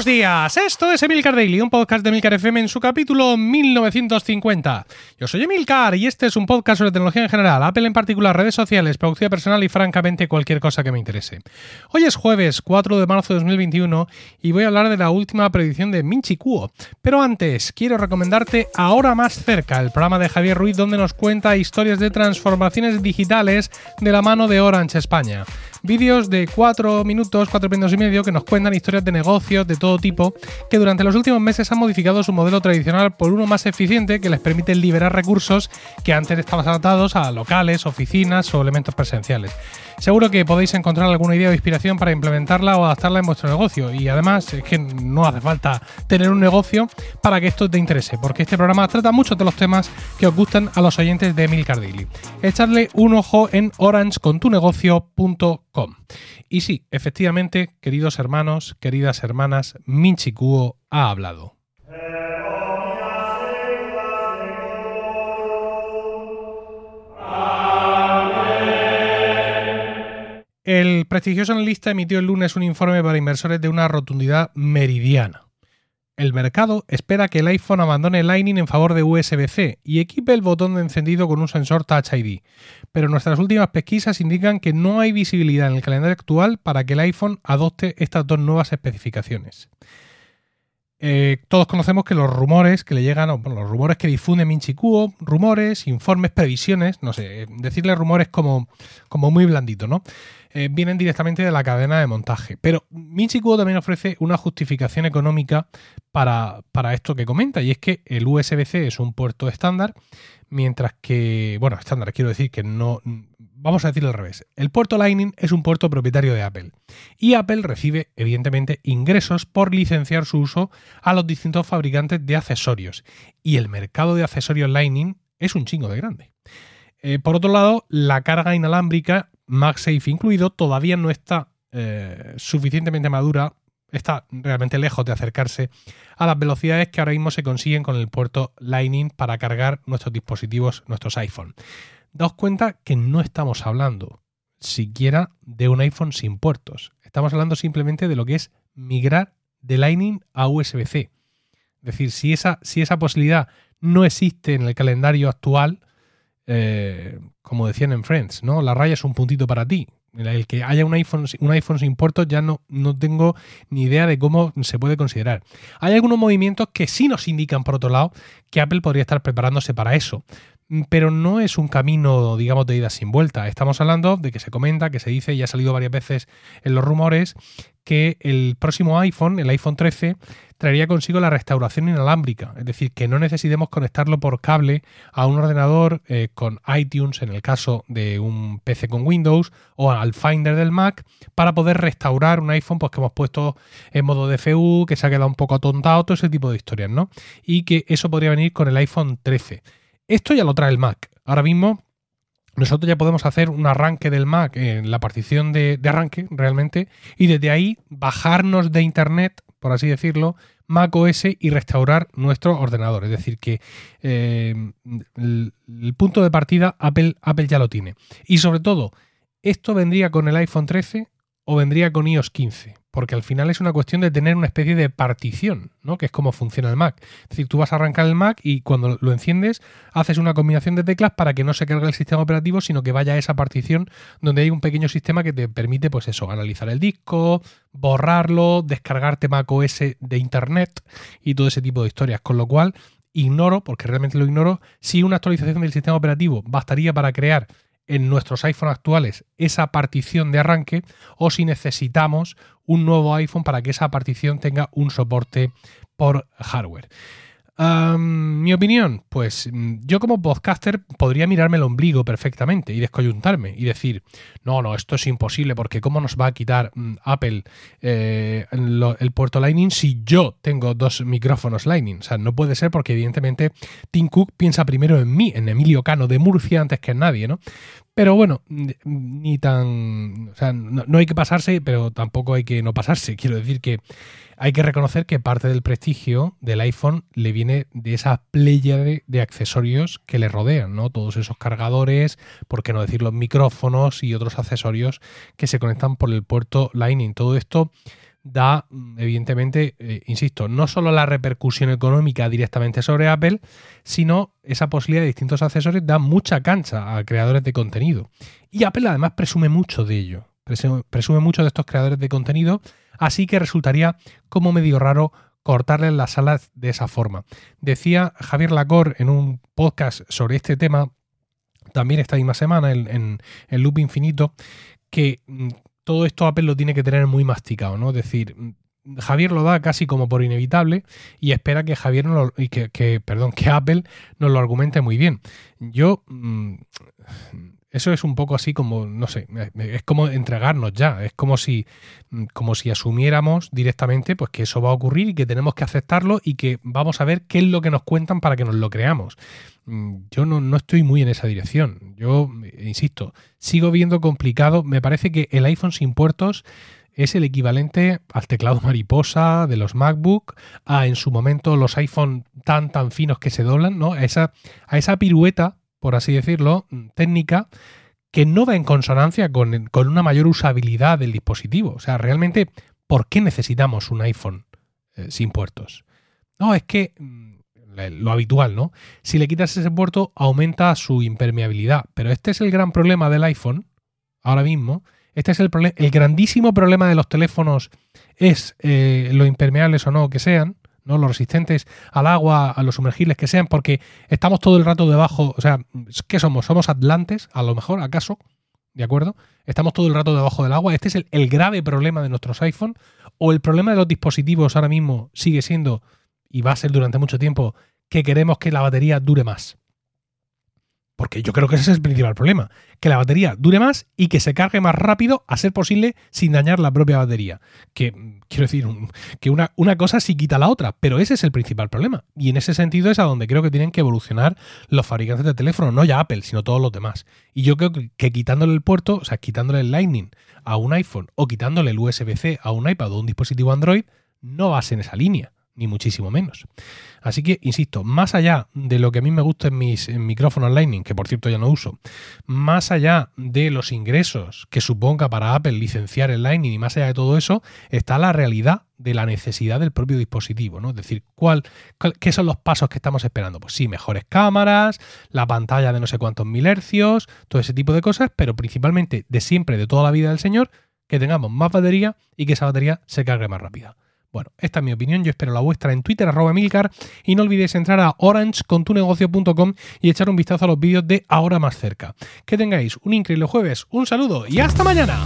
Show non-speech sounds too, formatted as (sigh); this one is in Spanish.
Buenos días, esto es Emilcar Daily, un podcast de Emilcar FM en su capítulo 1950. Yo soy Emilcar y este es un podcast sobre tecnología en general, Apple en particular, redes sociales, producción personal y francamente cualquier cosa que me interese. Hoy es jueves 4 de marzo de 2021 y voy a hablar de la última predicción de Minchi Kuo. Pero antes, quiero recomendarte Ahora Más Cerca, el programa de Javier Ruiz donde nos cuenta historias de transformaciones digitales de la mano de Orange España vídeos de 4 minutos, 4 minutos y medio que nos cuentan historias de negocios de todo tipo que durante los últimos meses han modificado su modelo tradicional por uno más eficiente que les permite liberar recursos que antes estaban adaptados a locales, oficinas o elementos presenciales. Seguro que podéis encontrar alguna idea o inspiración para implementarla o adaptarla en vuestro negocio. Y además es que no hace falta tener un negocio para que esto te interese, porque este programa trata muchos de los temas que os gustan a los oyentes de Emil Cardilli. Echadle un ojo en orangecontunegocio.com. Y sí, efectivamente, queridos hermanos, queridas hermanas, Minchi Kuo ha hablado. El prestigioso analista emitió el lunes un informe para inversores de una rotundidad meridiana. El mercado espera que el iPhone abandone Lightning en favor de USB-C y equipe el botón de encendido con un sensor Touch ID, pero nuestras últimas pesquisas indican que no hay visibilidad en el calendario actual para que el iPhone adopte estas dos nuevas especificaciones. Eh, todos conocemos que los rumores que le llegan, o los rumores que difunde Minchi Kuo, rumores, informes, previsiones, no sé, decirle rumores como, como muy blandito, ¿no? Eh, vienen directamente de la cadena de montaje. Pero Minchi Kuo también ofrece una justificación económica para, para esto que comenta, y es que el USB-C es un puerto estándar, mientras que, bueno, estándar, quiero decir que no, vamos a decirlo al revés. El puerto Lightning es un puerto propietario de Apple y Apple recibe, evidentemente, ingresos por licenciar su uso a los distintos fabricantes de accesorios. Y el mercado de accesorios Lightning es un chingo de grande. Eh, por otro lado, la carga inalámbrica, MagSafe incluido, todavía no está eh, suficientemente madura, está realmente lejos de acercarse a las velocidades que ahora mismo se consiguen con el puerto Lightning para cargar nuestros dispositivos, nuestros iPhone daos cuenta que no estamos hablando siquiera de un iPhone sin puertos. Estamos hablando simplemente de lo que es migrar de Lightning a USB-C. Es decir, si esa, si esa posibilidad no existe en el calendario actual, eh, como decían en Friends, ¿no? La raya es un puntito para ti. El que haya un iPhone, un iPhone sin puertos ya no, no tengo ni idea de cómo se puede considerar. Hay algunos movimientos que sí nos indican, por otro lado, que Apple podría estar preparándose para eso. Mm, pero no es un camino, digamos, de ida sin vuelta. Estamos hablando de que se comenta, que se dice y ha salido varias veces en los rumores que el próximo iPhone, el iPhone 13, traería consigo la restauración inalámbrica, es decir, que no necesitemos conectarlo por cable a un ordenador eh, con iTunes, en el caso de un PC con Windows, o al Finder del Mac, para poder restaurar un iPhone pues, que hemos puesto en modo DFU, que se ha quedado un poco atontado, todo ese tipo de historias, ¿no? Y que eso podría venir con el iPhone 13. Esto ya lo trae el Mac. Ahora mismo nosotros ya podemos hacer un arranque del Mac en la partición de, arranque realmente y desde ahí bajarnos de Internet, por así decirlo, Mac OS y restaurar nuestro ordenador. Es decir, que eh, el, el, punto de partida Apple, Apple ya lo tiene. Y sobre todo, ¿esto vendría con el iPhone 13 o vendría con iOS 15? porque al final es una cuestión de tener una especie de partición, ¿no? Que es como funciona el Mac. Es decir, tú vas a arrancar el Mac y cuando lo enciendes haces una combinación de teclas para que no se cargue el sistema operativo, sino que vaya a esa partición donde hay un pequeño sistema que te permite, pues eso, analizar el disco, borrarlo, descargarte Mac OS de internet y todo ese tipo de historias. Con lo cual, ignoro, porque realmente lo ignoro, si una actualización del sistema operativo bastaría para crear en nuestros iPhones actuales esa partición de arranque o si necesitamos un nuevo iPhone para que esa partición tenga un soporte por hardware mi opinión, pues mm, yo como podcaster podría mirarme el ombligo perfectamente y descoyuntarme y decir, no, no, esto es imposible porque ¿cómo nos va a quitar mm, Apple eh, el puerto Lightning si yo tengo dos micrófonos Lightning? O sea, no puede ser porque evidentemente Tim Cook piensa primero en mí, en Emilio Cano de Murcia antes que en nadie, ¿no? Pero bueno, ni tan... O sea, no hay que pasarse, pero tampoco hay que no pasarse. Quiero decir que hay que reconocer que parte del prestigio del iPhone le viene de esa playa de, accesorios que le rodean, ¿no? Todos esos cargadores, por qué no decir los micrófonos y otros accesorios que se conectan por el puerto Lightning. Todo esto da, mm, evidentemente, eh, insisto, no solo la repercusión económica directamente sobre Apple, sino esa posibilidad de distintos accesorios da mucha cancha a creadores de contenido. Y Apple además presume mucho de ello, presume, mucho de estos creadores de contenido, así que resultaría como medio raro cortarles las alas de esa forma. Decía Javier Lacor en un podcast sobre este tema, también esta misma semana, en, en, Loop Infinito, que mm, todo esto Apple lo tiene que tener muy masticado, ¿no? Es decir, Javier lo da casi como por inevitable y espera que Javier no y que, perdón, que Apple nos lo argumente muy bien. Yo mm, eso es un poco así como, no sé, es como entregarnos ya, es como si, mm, como si asumiéramos directamente pues que eso va a ocurrir y que tenemos que aceptarlo y que vamos a ver qué es lo que nos cuentan para que nos lo creamos. Mm, yo no, no estoy muy en esa dirección. Yo, insisto, sigo viendo complicado. Me parece que el iPhone sin puertos es el equivalente al teclado (laughs) mariposa de los MacBook, a en su momento los iPhone tan tan finos que se doblan, ¿no? A esa, a esa pirueta por así decirlo, técnica que no va en consonancia con, una mayor usabilidad del dispositivo. O sea, realmente, ¿por qué necesitamos un iPhone eh, sin puertos? No, es que mm, lo habitual, ¿no? Si le quitas ese puerto, aumenta su impermeabilidad. Pero este es el gran problema del iPhone, ahora mismo. Este es el, el grandísimo problema de los teléfonos, es eh, lo impermeables o no que sean. ¿No? Los resistentes al agua, a los sumergibles que sean, porque estamos todo el rato debajo, o sea, ¿qué somos? ¿Somos atlantes? A lo mejor, ¿acaso? ¿De acuerdo? Estamos todo el rato debajo del agua. Este es el, grave problema de nuestros iPhone. O el problema de los dispositivos ahora mismo sigue siendo, y va a ser durante mucho tiempo, que queremos que la batería dure más. Porque yo creo que ese es el principal problema. Que la batería dure más y que se cargue más rápido, a ser posible, sin dañar la propia batería. Que, quiero decir, que una, una cosa sí quita la otra, pero ese es el principal problema. Y en ese sentido es a donde creo que tienen que evolucionar los fabricantes de teléfonos, no ya Apple, sino todos los demás. Y yo creo que, quitándole el puerto, o sea, quitándole el Lightning a un iPhone o quitándole el USB-C a un iPad o un dispositivo Android, no vas en esa línea ni muchísimo menos. Así que, insisto, más allá de lo que a mí me gusta en mis micrófonos Lightning, que por cierto ya no uso, más allá de los ingresos que suponga para Apple licenciar el Lightning y más allá de todo eso, está la realidad de la necesidad del propio dispositivo, ¿no? Es decir, ¿cuál, ¿qué son los pasos que estamos esperando? Pues sí, mejores cámaras, la pantalla de no sé cuántos mil hercios, todo ese tipo de cosas, pero principalmente de siempre, de toda la vida del señor, que tengamos más batería y que esa batería se cargue más rápida. Bueno, esta es mi opinión, yo espero la vuestra en Twitter, arroba milcar, y no olvidéis entrar a orangecontunegocio.com y echar un vistazo a los vídeos de Ahora Más Cerca. Que tengáis un increíble jueves, un saludo y hasta mañana.